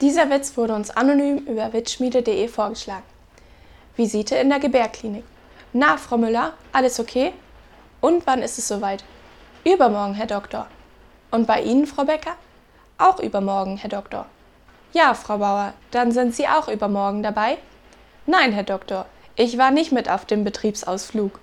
Dieser Witz wurde uns anonym über witzschmiede.de vorgeschlagen. Visite in der Gebärklinik. Na, Frau Müller, alles okay? Und wann ist es soweit? Übermorgen, Herr Doktor. Und bei Ihnen, Frau Becker? Auch übermorgen, Herr Doktor. Ja, Frau Bauer, dann sind Sie auch übermorgen dabei? Nein, Herr Doktor, ich war nicht mit auf dem Betriebsausflug.